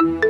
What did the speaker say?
you.